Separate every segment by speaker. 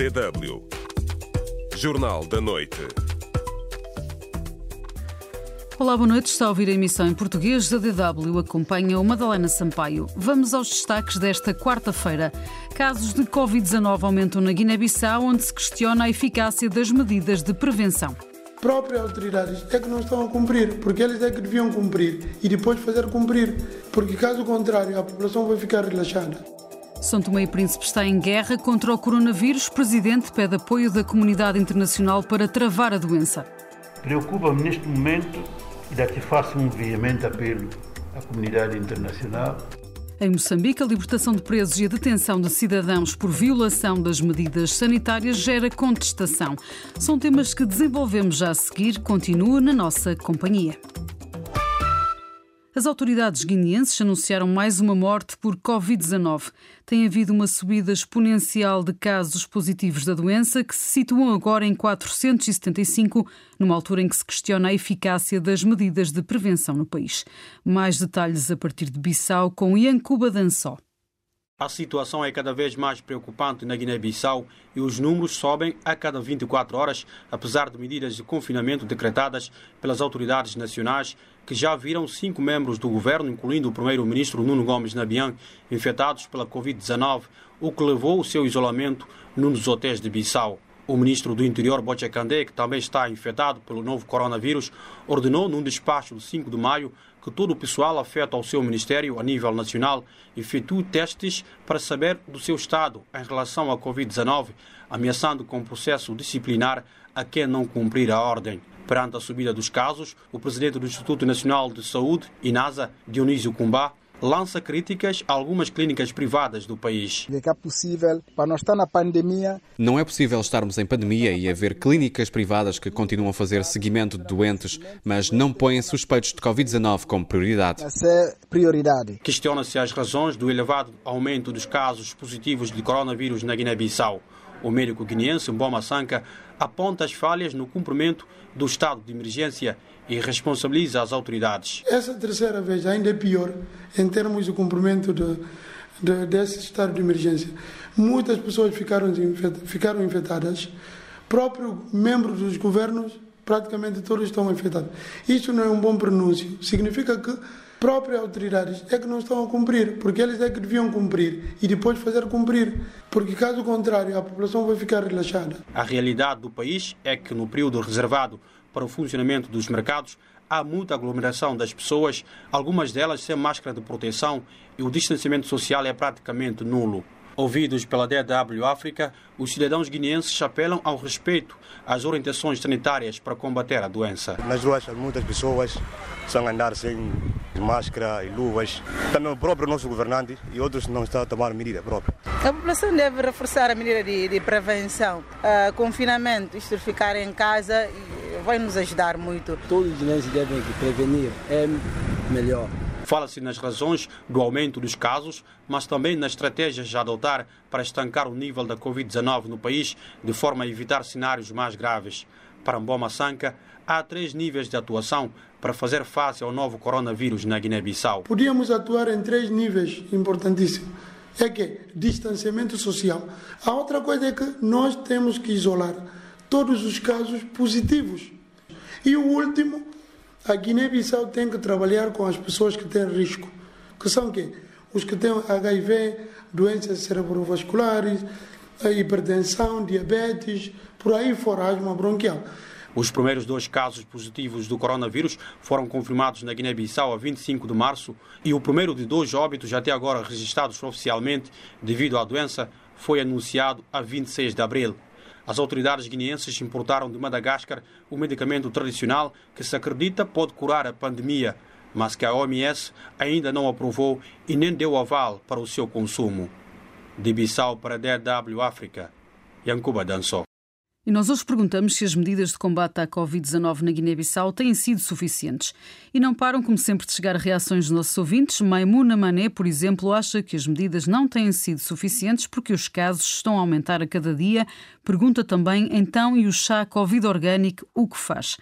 Speaker 1: DW. Jornal da Noite.
Speaker 2: Olá, boa noite. Está a ouvir a emissão em português da DW. Acompanha o Madalena Sampaio. Vamos aos destaques desta quarta-feira. Casos de Covid-19 aumentam na Guiné-Bissau, onde se questiona a eficácia das medidas de prevenção
Speaker 3: próprias autoridades é que não estão a cumprir, porque eles é que deviam cumprir e depois fazer cumprir, porque caso contrário a população vai ficar relaxada.
Speaker 2: São Tomé e Príncipe está em guerra contra o coronavírus. O presidente pede apoio da comunidade internacional para travar a doença.
Speaker 4: Preocupa-me neste momento e daqui faço um veemente apelo à comunidade internacional
Speaker 2: em Moçambique, a libertação de presos e a detenção de cidadãos por violação das medidas sanitárias gera contestação. São temas que desenvolvemos já a seguir. Continua na nossa companhia. As autoridades guineenses anunciaram mais uma morte por Covid-19. Tem havido uma subida exponencial de casos positivos da doença, que se situam agora em 475, numa altura em que se questiona a eficácia das medidas de prevenção no país. Mais detalhes a partir de Bissau com Iancuba Dançó.
Speaker 5: A situação é cada vez mais preocupante na Guiné-Bissau e os números sobem a cada 24 horas, apesar de medidas de confinamento decretadas pelas autoridades nacionais, que já viram cinco membros do governo, incluindo o primeiro-ministro Nuno Gomes Nabian, infectados pela Covid-19, o que levou o seu isolamento num dos hotéis de Bissau. O ministro do Interior, Bocha Kandé, que também está infectado pelo novo coronavírus, ordenou num despacho de 5 de maio que todo o pessoal afeto ao seu ministério a nível nacional efetue testes para saber do seu estado em relação à Covid-19, ameaçando com processo disciplinar a quem não cumprir a ordem. Perante a subida dos casos, o presidente do Instituto Nacional de Saúde, INASA, Dionísio Cumbá, lança críticas a algumas clínicas privadas do país.
Speaker 6: É possível, para não estar na pandemia.
Speaker 7: Não é possível estarmos em pandemia e haver clínicas privadas que continuam a fazer seguimento de doentes, mas não põem suspeitos de Covid-19 como prioridade.
Speaker 6: Essa é prioridade.
Speaker 5: Questiona-se as razões do elevado aumento dos casos positivos de coronavírus na Guiné-Bissau. O médico guineense Mboma Sanka aponta as falhas no cumprimento do estado de emergência e responsabiliza as autoridades.
Speaker 3: Essa terceira vez ainda é pior em termos de cumprimento de, de, desse estado de emergência. Muitas pessoas ficaram, ficaram infectadas, próprio membros dos governos, praticamente todos estão infectados. Isso não é um bom pronúncio. Significa que próprias autoridades é que não estão a cumprir, porque eles é que deviam cumprir e depois fazer cumprir, porque caso contrário a população vai ficar relaxada.
Speaker 5: A realidade do país é que no período reservado para o funcionamento dos mercados há muita aglomeração das pessoas, algumas delas sem máscara de proteção e o distanciamento social é praticamente nulo. Ouvidos pela DW África, os cidadãos guineenses apelam ao respeito às orientações sanitárias para combater a doença.
Speaker 8: Nas ruas, muitas pessoas estão a andar sem máscara e luvas. Também o próprio nosso governante e outros não estão a tomar medida própria.
Speaker 9: A população deve reforçar a medida de, de prevenção. Uh, confinamento, isto ficar em casa, vai nos ajudar muito.
Speaker 10: Todos os guineenses devem prevenir, é melhor.
Speaker 5: Fala-se nas razões do aumento dos casos, mas também nas estratégias a adotar para estancar o nível da Covid-19 no país, de forma a evitar cenários mais graves. Para Mboma Sanka, há três níveis de atuação para fazer face ao novo coronavírus na Guiné-Bissau.
Speaker 3: Podíamos atuar em três níveis importantíssimos. É que distanciamento social. A outra coisa é que nós temos que isolar todos os casos positivos. E o último, a Guiné-Bissau tem que trabalhar com as pessoas que têm risco, que são quem? Os que têm HIV, doenças cerebrovasculares, hipertensão, diabetes, por aí fora, asma bronquial.
Speaker 5: Os primeiros dois casos positivos do coronavírus foram confirmados na Guiné-Bissau a 25 de março e o primeiro de dois óbitos até agora registrados oficialmente devido à doença foi anunciado a 26 de abril. As autoridades guineenses importaram de Madagascar o medicamento tradicional que se acredita pode curar a pandemia, mas que a OMS ainda não aprovou e nem deu aval para o seu consumo. De Bissau para DW África, Yankuba Dançou.
Speaker 2: E nós hoje perguntamos se as medidas de combate à Covid-19 na Guiné-Bissau têm sido suficientes. E não param, como sempre, de chegar reações dos nossos ouvintes. Maimuna Mané, por exemplo, acha que as medidas não têm sido suficientes porque os casos estão a aumentar a cada dia. Pergunta também, então, e o chá Covid orgânico, o que faz?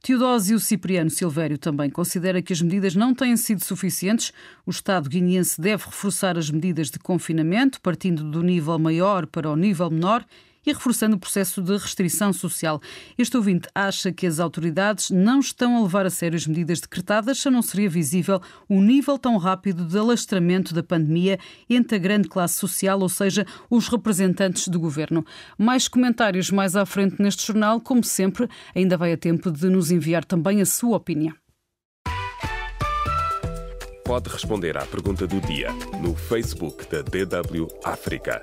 Speaker 2: Teodósio Cipriano Silvério também considera que as medidas não têm sido suficientes. O Estado guineense deve reforçar as medidas de confinamento, partindo do nível maior para o nível menor e reforçando o processo de restrição social. Este ouvinte acha que as autoridades não estão a levar a sério as medidas decretadas, se não seria visível o nível tão rápido de alastramento da pandemia entre a grande classe social, ou seja, os representantes do governo. Mais comentários mais à frente neste jornal, como sempre, ainda vai a tempo de nos enviar também a sua opinião.
Speaker 1: Pode responder à pergunta do dia no Facebook da DW África.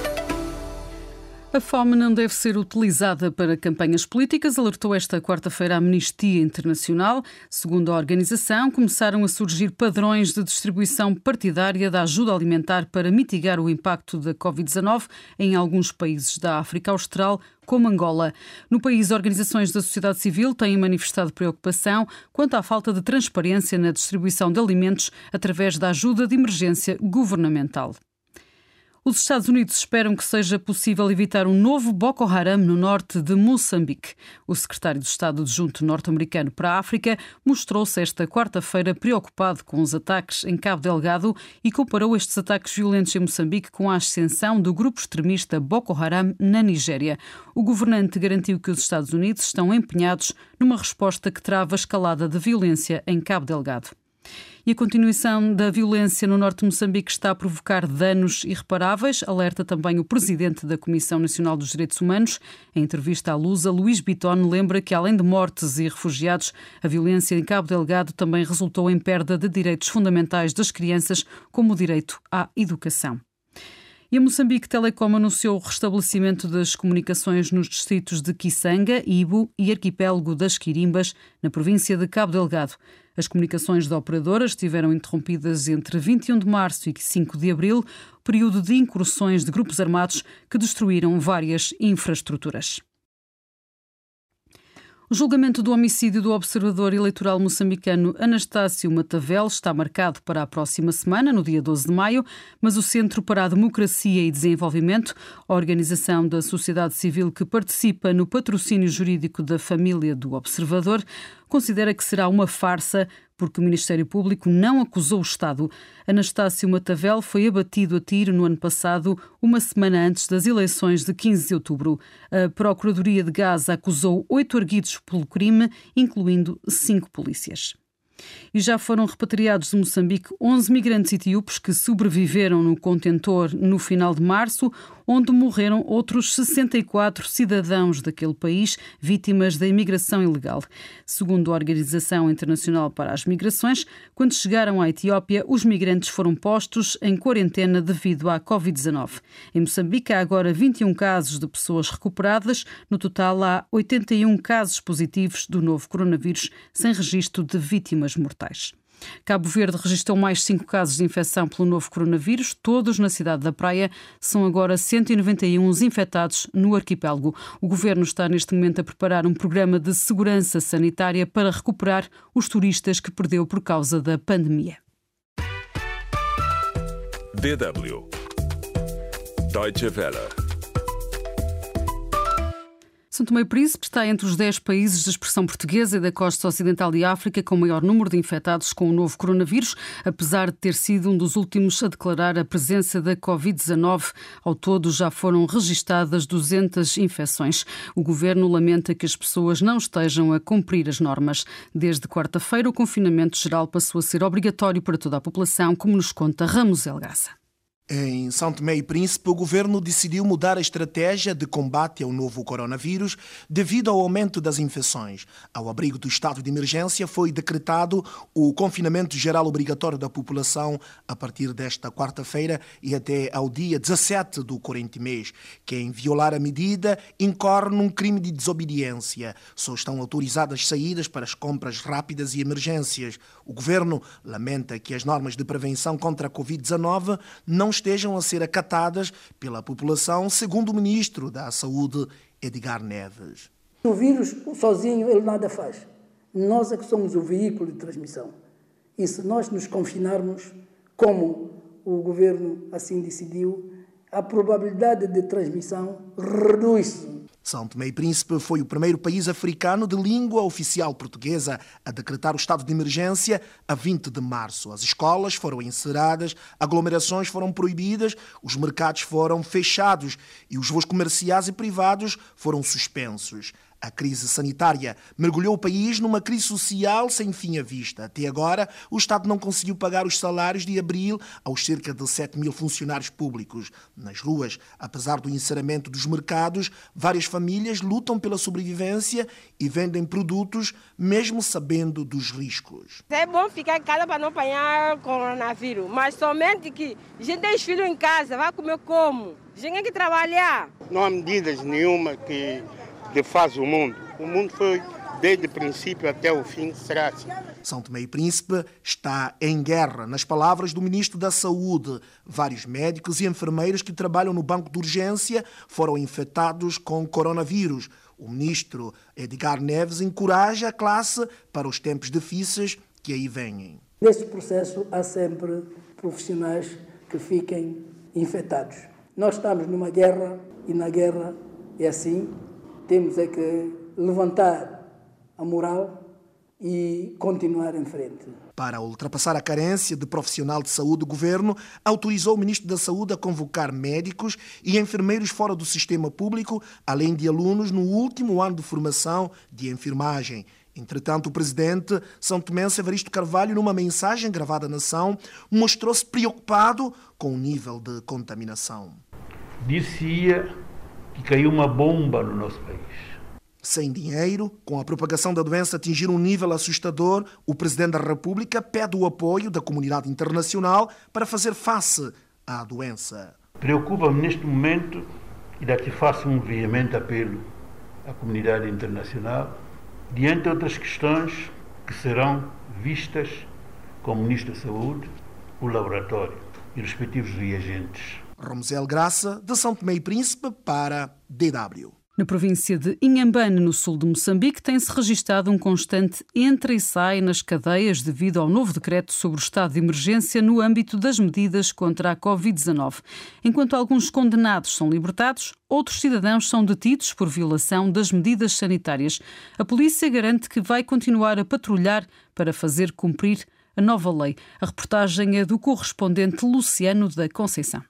Speaker 2: A fome não deve ser utilizada para campanhas políticas, alertou esta quarta-feira a Amnistia Internacional. Segundo a organização, começaram a surgir padrões de distribuição partidária da ajuda alimentar para mitigar o impacto da Covid-19 em alguns países da África Austral, como Angola. No país, organizações da sociedade civil têm manifestado preocupação quanto à falta de transparência na distribuição de alimentos através da ajuda de emergência governamental. Os Estados Unidos esperam que seja possível evitar um novo Boko Haram no norte de Moçambique. O secretário de Estado adjunto norte-americano para a África mostrou-se esta quarta-feira preocupado com os ataques em Cabo Delgado e comparou estes ataques violentos em Moçambique com a ascensão do grupo extremista Boko Haram na Nigéria. O governante garantiu que os Estados Unidos estão empenhados numa resposta que trava a escalada de violência em Cabo Delgado. E a continuação da violência no norte de Moçambique está a provocar danos irreparáveis, alerta também o presidente da Comissão Nacional dos Direitos Humanos. Em entrevista à Lusa, Luís Bitton lembra que, além de mortes e refugiados, a violência em Cabo Delgado também resultou em perda de direitos fundamentais das crianças, como o direito à educação. E a Moçambique Telecom anunciou o restabelecimento das comunicações nos distritos de Kisanga, Ibo e Arquipélago das Quirimbas, na província de Cabo Delgado. As comunicações da operadora estiveram interrompidas entre 21 de março e 5 de abril, período de incursões de grupos armados que destruíram várias infraestruturas. O julgamento do homicídio do observador eleitoral moçambicano Anastácio Matavel está marcado para a próxima semana, no dia 12 de maio, mas o Centro para a Democracia e Desenvolvimento, a organização da sociedade civil que participa no patrocínio jurídico da família do observador, considera que será uma farsa porque o Ministério Público não acusou o Estado. Anastácio Matavel foi abatido a tiro no ano passado, uma semana antes das eleições de 15 de outubro. A Procuradoria de Gaza acusou oito arguidos pelo crime, incluindo cinco polícias. E já foram repatriados de Moçambique 11 migrantes etíopes que sobreviveram no contentor no final de março, onde morreram outros 64 cidadãos daquele país vítimas da imigração ilegal. Segundo a Organização Internacional para as Migrações, quando chegaram à Etiópia, os migrantes foram postos em quarentena devido à Covid-19. Em Moçambique há agora 21 casos de pessoas recuperadas, no total há 81 casos positivos do novo coronavírus, sem registro de vítimas mortais. Cabo Verde registrou mais cinco casos de infecção pelo novo coronavírus, todos na cidade da Praia. São agora 191 os infectados no arquipélago. O governo está neste momento a preparar um programa de segurança sanitária para recuperar os turistas que perdeu por causa da pandemia.
Speaker 1: DW Deutsche Welle
Speaker 2: são Tomé e Príncipe está entre os 10 países de expressão portuguesa e da costa ocidental de África com maior número de infectados com o novo coronavírus, apesar de ter sido um dos últimos a declarar a presença da Covid-19. Ao todo já foram registadas 200 infecções. O governo lamenta que as pessoas não estejam a cumprir as normas. Desde quarta-feira, o confinamento geral passou a ser obrigatório para toda a população, como nos conta Ramos Elgaça.
Speaker 11: Em São Tomé e Príncipe, o governo decidiu mudar a estratégia de combate ao novo coronavírus devido ao aumento das infecções. Ao abrigo do estado de emergência, foi decretado o confinamento geral obrigatório da população a partir desta quarta-feira e até ao dia 17 do corrente mês. Quem violar a medida incorre num crime de desobediência. Só estão autorizadas saídas para as compras rápidas e emergências. O governo lamenta que as normas de prevenção contra a Covid-19 não estejam a ser acatadas pela população, segundo o ministro da Saúde, Edgar Neves.
Speaker 12: O vírus sozinho ele nada faz. Nós é que somos o veículo de transmissão. E se nós nos confinarmos, como o governo assim decidiu, a probabilidade de transmissão reduz-se
Speaker 11: São Tomé e Príncipe foi o primeiro país africano de língua oficial portuguesa a decretar o estado de emergência a 20 de março. As escolas foram encerradas, aglomerações foram proibidas, os mercados foram fechados e os voos comerciais e privados foram suspensos. A crise sanitária mergulhou o país numa crise social sem fim à vista. Até agora, o Estado não conseguiu pagar os salários de abril aos cerca de 7 mil funcionários públicos. Nas ruas, apesar do encerramento dos mercados, várias famílias lutam pela sobrevivência e vendem produtos, mesmo sabendo dos riscos.
Speaker 13: É bom ficar em casa para não apanhar coronavírus, mas somente que a gente tem filhos em casa, vai comer como? A gente tem que trabalhar.
Speaker 14: Não há medidas nenhuma que que faz o mundo. O mundo foi, desde o princípio até o fim, será assim.
Speaker 11: São Tomé e Príncipe está em guerra, nas palavras do Ministro da Saúde. Vários médicos e enfermeiros que trabalham no banco de urgência foram infectados com coronavírus. O ministro Edgar Neves encoraja a classe para os tempos difíceis que aí vêm.
Speaker 12: Nesse processo há sempre profissionais que fiquem infectados. Nós estamos numa guerra e na guerra é assim, temos é que levantar a moral e continuar em frente.
Speaker 11: Para ultrapassar a carência de profissional de saúde, o governo autorizou o ministro da Saúde a convocar médicos e enfermeiros fora do sistema público, além de alunos no último ano de formação de enfermagem. Entretanto, o presidente São Tomé Severisto Carvalho, numa mensagem gravada na nação, mostrou-se preocupado com o nível de contaminação.
Speaker 4: Disse-ia que caiu uma bomba no nosso país.
Speaker 11: Sem dinheiro, com a propagação da doença atingir um nível assustador, o Presidente da República pede o apoio da comunidade internacional para fazer face à doença.
Speaker 4: Preocupa-me neste momento, e daqui faço um veemente apelo à comunidade internacional, diante de outras questões que serão vistas com o Ministro da Saúde, o laboratório e respectivos reagentes.
Speaker 11: Romsel Graça, de São Tomé e Príncipe, para DW.
Speaker 2: Na província de Inhambane, no sul de Moçambique, tem-se registado um constante entra e sai nas cadeias devido ao novo decreto sobre o estado de emergência no âmbito das medidas contra a Covid-19. Enquanto alguns condenados são libertados, outros cidadãos são detidos por violação das medidas sanitárias. A polícia garante que vai continuar a patrulhar para fazer cumprir a nova lei. A reportagem é do correspondente Luciano da Conceição.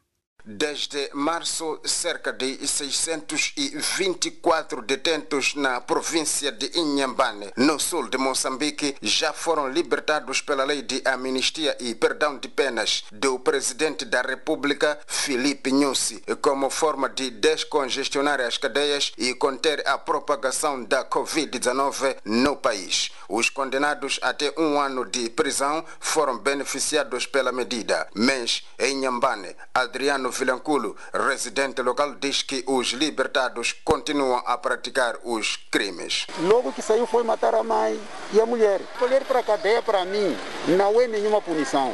Speaker 15: Desde março, cerca de 624 detentos na província de Inhambane, no sul de Moçambique, já foram libertados pela lei de amnistia e perdão de penas do presidente da República, Felipe Nyusi, como forma de descongestionar as cadeias e conter a propagação da Covid-19 no país. Os condenados até um ano de prisão foram beneficiados pela medida, mas em Inhambane, Adriano Vilanculo, residente local, diz que os libertados continuam a praticar os crimes.
Speaker 16: Logo que saiu foi matar a mãe e a mulher. Escolher para a cadeia, para mim, não é nenhuma punição.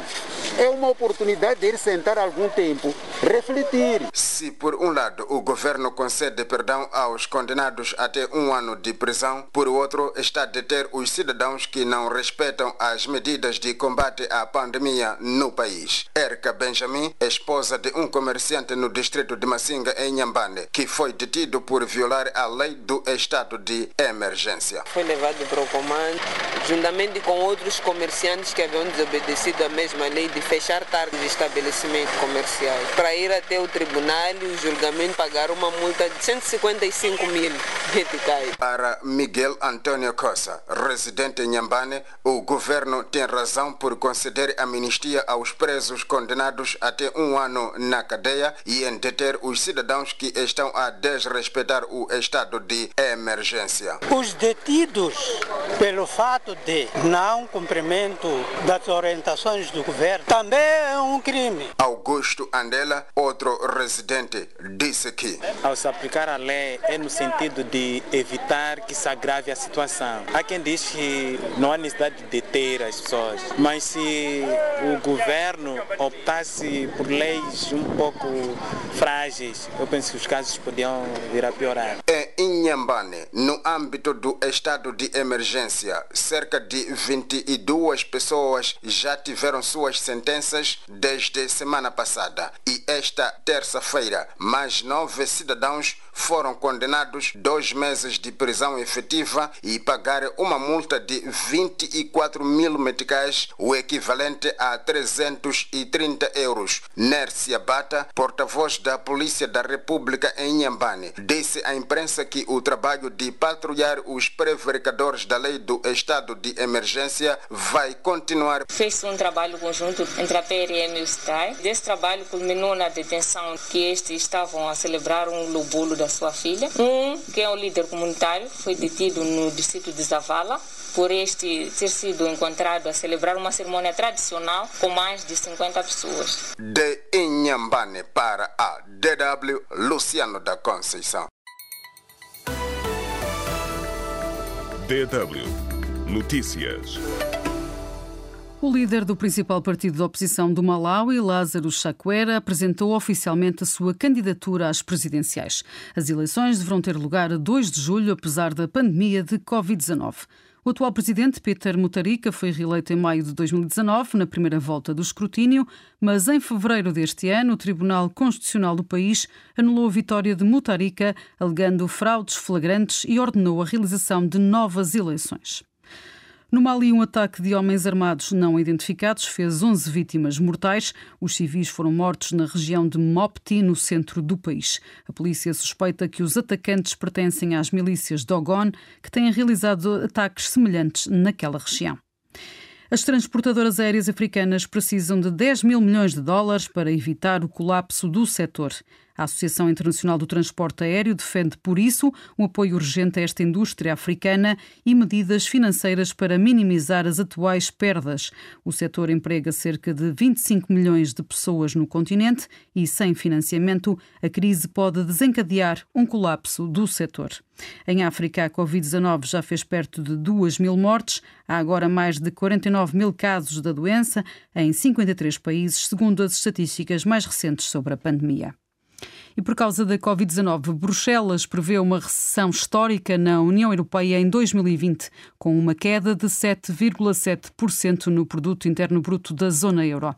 Speaker 16: É uma oportunidade de ir sentar algum tempo, refletir.
Speaker 15: Se, por um lado, o governo concede perdão aos condenados até um ano de prisão, por outro, está a deter os cidadãos que não respeitam as medidas de combate à pandemia no país. Erika Benjamin, esposa de um comerciante no distrito de Massinga, em Nhambane, que foi detido por violar a lei do estado de emergência.
Speaker 17: Foi levado para o comando, juntamente com outros comerciantes que haviam desobedecido a mesma lei de fechar tarde de estabelecimentos comerciais. Para ir até o tribunal e o julgamento pagar uma multa de 155 mil meticais.
Speaker 15: Para Miguel Antônio Costa, residente em Nhambane, o governo tem razão por conceder amnistia aos presos condenados até um ano na cadeia e em deter os cidadãos que estão a desrespeitar o estado de emergência.
Speaker 18: Os detidos, pelo fato de não cumprimento das orientações do governo, também é um crime.
Speaker 15: Augusto Andela, outro residente, disse que
Speaker 19: ao se aplicar a lei é no sentido de evitar que se agrave a situação. Há quem diz que não há necessidade de deter as pessoas, mas se o governo optasse por leis um pouco frágeis, eu penso que os casos podiam vir a piorar.
Speaker 15: Em Inhambane, no âmbito do estado de emergência, cerca de 22 pessoas já tiveram suas sentenças desde semana passada e esta terça-feira, mais nove cidadãos foram condenados dois meses de prisão efetiva e pagar uma multa de 24 mil meticais, o equivalente a 330 euros. Nércia Bata, porta-voz da Polícia da República em Nhambane, disse à imprensa que o trabalho de patrulhar os prevaricadores da lei do estado de emergência vai continuar.
Speaker 20: Fez um trabalho conjunto entre a PRM e o STRAI. Desse trabalho culminou na detenção que estes estavam a celebrar um lobulo da sua filha. Um, que é o líder comunitário, foi detido no distrito de Zavala por este ter sido encontrado a celebrar uma cerimônia tradicional com mais de 50 pessoas.
Speaker 15: De Inhambane para a DW, Luciano da Conceição.
Speaker 1: DW Notícias.
Speaker 2: O líder do principal partido da oposição do Malawi, Lázaro Chakwera, apresentou oficialmente a sua candidatura às presidenciais. As eleições deverão ter lugar a 2 de julho, apesar da pandemia de Covid-19. O atual presidente, Peter Mutharika, foi reeleito em maio de 2019, na primeira volta do escrutínio, mas em fevereiro deste ano, o Tribunal Constitucional do país anulou a vitória de Mutharika, alegando fraudes flagrantes e ordenou a realização de novas eleições. No Mali, um ataque de homens armados não identificados fez 11 vítimas mortais. Os civis foram mortos na região de Mopti, no centro do país. A polícia suspeita que os atacantes pertencem às milícias Dogon, que têm realizado ataques semelhantes naquela região. As transportadoras aéreas africanas precisam de 10 mil milhões de dólares para evitar o colapso do setor. A Associação Internacional do Transporte Aéreo defende, por isso, um apoio urgente a esta indústria africana e medidas financeiras para minimizar as atuais perdas. O setor emprega cerca de 25 milhões de pessoas no continente e, sem financiamento, a crise pode desencadear um colapso do setor. Em África, a Covid-19 já fez perto de 2 mil mortes. Há agora mais de 49 mil casos da doença em 53 países, segundo as estatísticas mais recentes sobre a pandemia. E por causa da Covid-19, Bruxelas prevê uma recessão histórica na União Europeia em 2020, com uma queda de 7,7% no produto interno bruto da zona euro.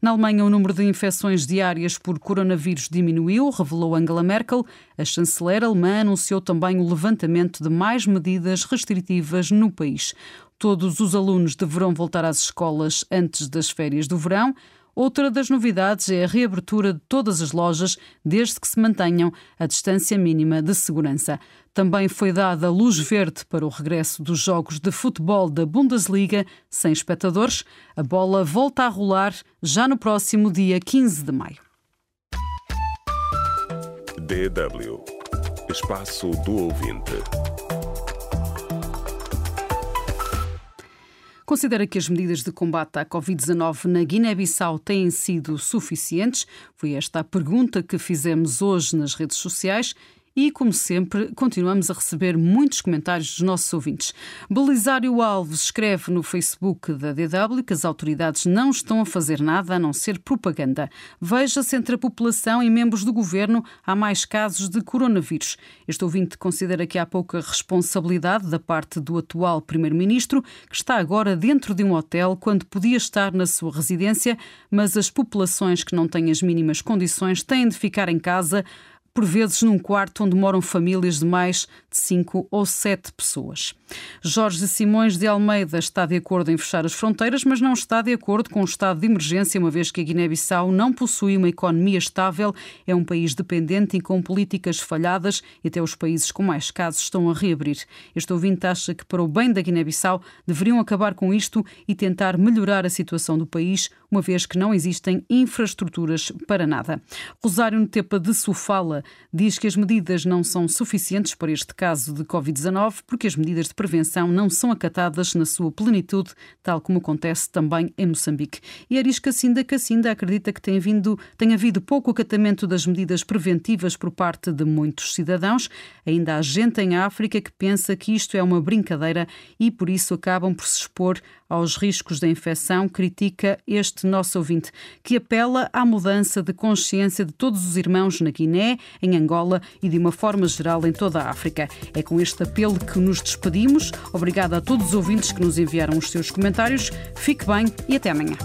Speaker 2: Na Alemanha, o número de infecções diárias por coronavírus diminuiu, revelou Angela Merkel. A chanceler alemã anunciou também o levantamento de mais medidas restritivas no país. Todos os alunos deverão voltar às escolas antes das férias do verão. Outra das novidades é a reabertura de todas as lojas, desde que se mantenham a distância mínima de segurança. Também foi dada luz verde para o regresso dos jogos de futebol da Bundesliga sem espectadores. A bola volta a rolar já no próximo dia 15 de maio.
Speaker 1: DW Espaço do Ouvinte.
Speaker 2: Considera que as medidas de combate à Covid-19 na Guiné-Bissau têm sido suficientes? Foi esta a pergunta que fizemos hoje nas redes sociais e, como sempre, continuamos a receber muitos comentários dos nossos ouvintes. Belisário Alves escreve no Facebook da DW que as autoridades não estão a fazer nada a não ser propaganda. Veja-se entre a população e membros do governo há mais casos de coronavírus. Este ouvinte considera que há pouca responsabilidade da parte do atual primeiro-ministro, que está agora dentro de um hotel quando podia estar na sua residência, mas as populações que não têm as mínimas condições têm de ficar em casa por vezes num quarto onde moram famílias de mais de cinco ou sete pessoas. Jorge Simões de Almeida está de acordo em fechar as fronteiras, mas não está de acordo com o estado de emergência, uma vez que a Guiné-Bissau não possui uma economia estável, é um país dependente e com políticas falhadas, e até os países com mais casos estão a reabrir. Este ouvinte acha que, para o bem da Guiné-Bissau, deveriam acabar com isto e tentar melhorar a situação do país, uma vez que não existem infraestruturas para nada. Rosário Netepa de Sofala diz que as medidas não são suficientes para este caso de Covid-19 porque as medidas de prevenção não são acatadas na sua plenitude, tal como acontece também em Moçambique. E Aris Cacinda Cacinda acredita que tem, vindo, tem havido pouco acatamento das medidas preventivas por parte de muitos cidadãos. Ainda há gente em África que pensa que isto é uma brincadeira e por isso acabam por se expor aos riscos da infecção, critica este nosso ouvinte, que apela à mudança de consciência de todos os irmãos na Guiné, em Angola e de uma forma geral em toda a África. É com este apelo que nos despedimos. Obrigada a todos os ouvintes que nos enviaram os seus comentários. Fique bem e até amanhã.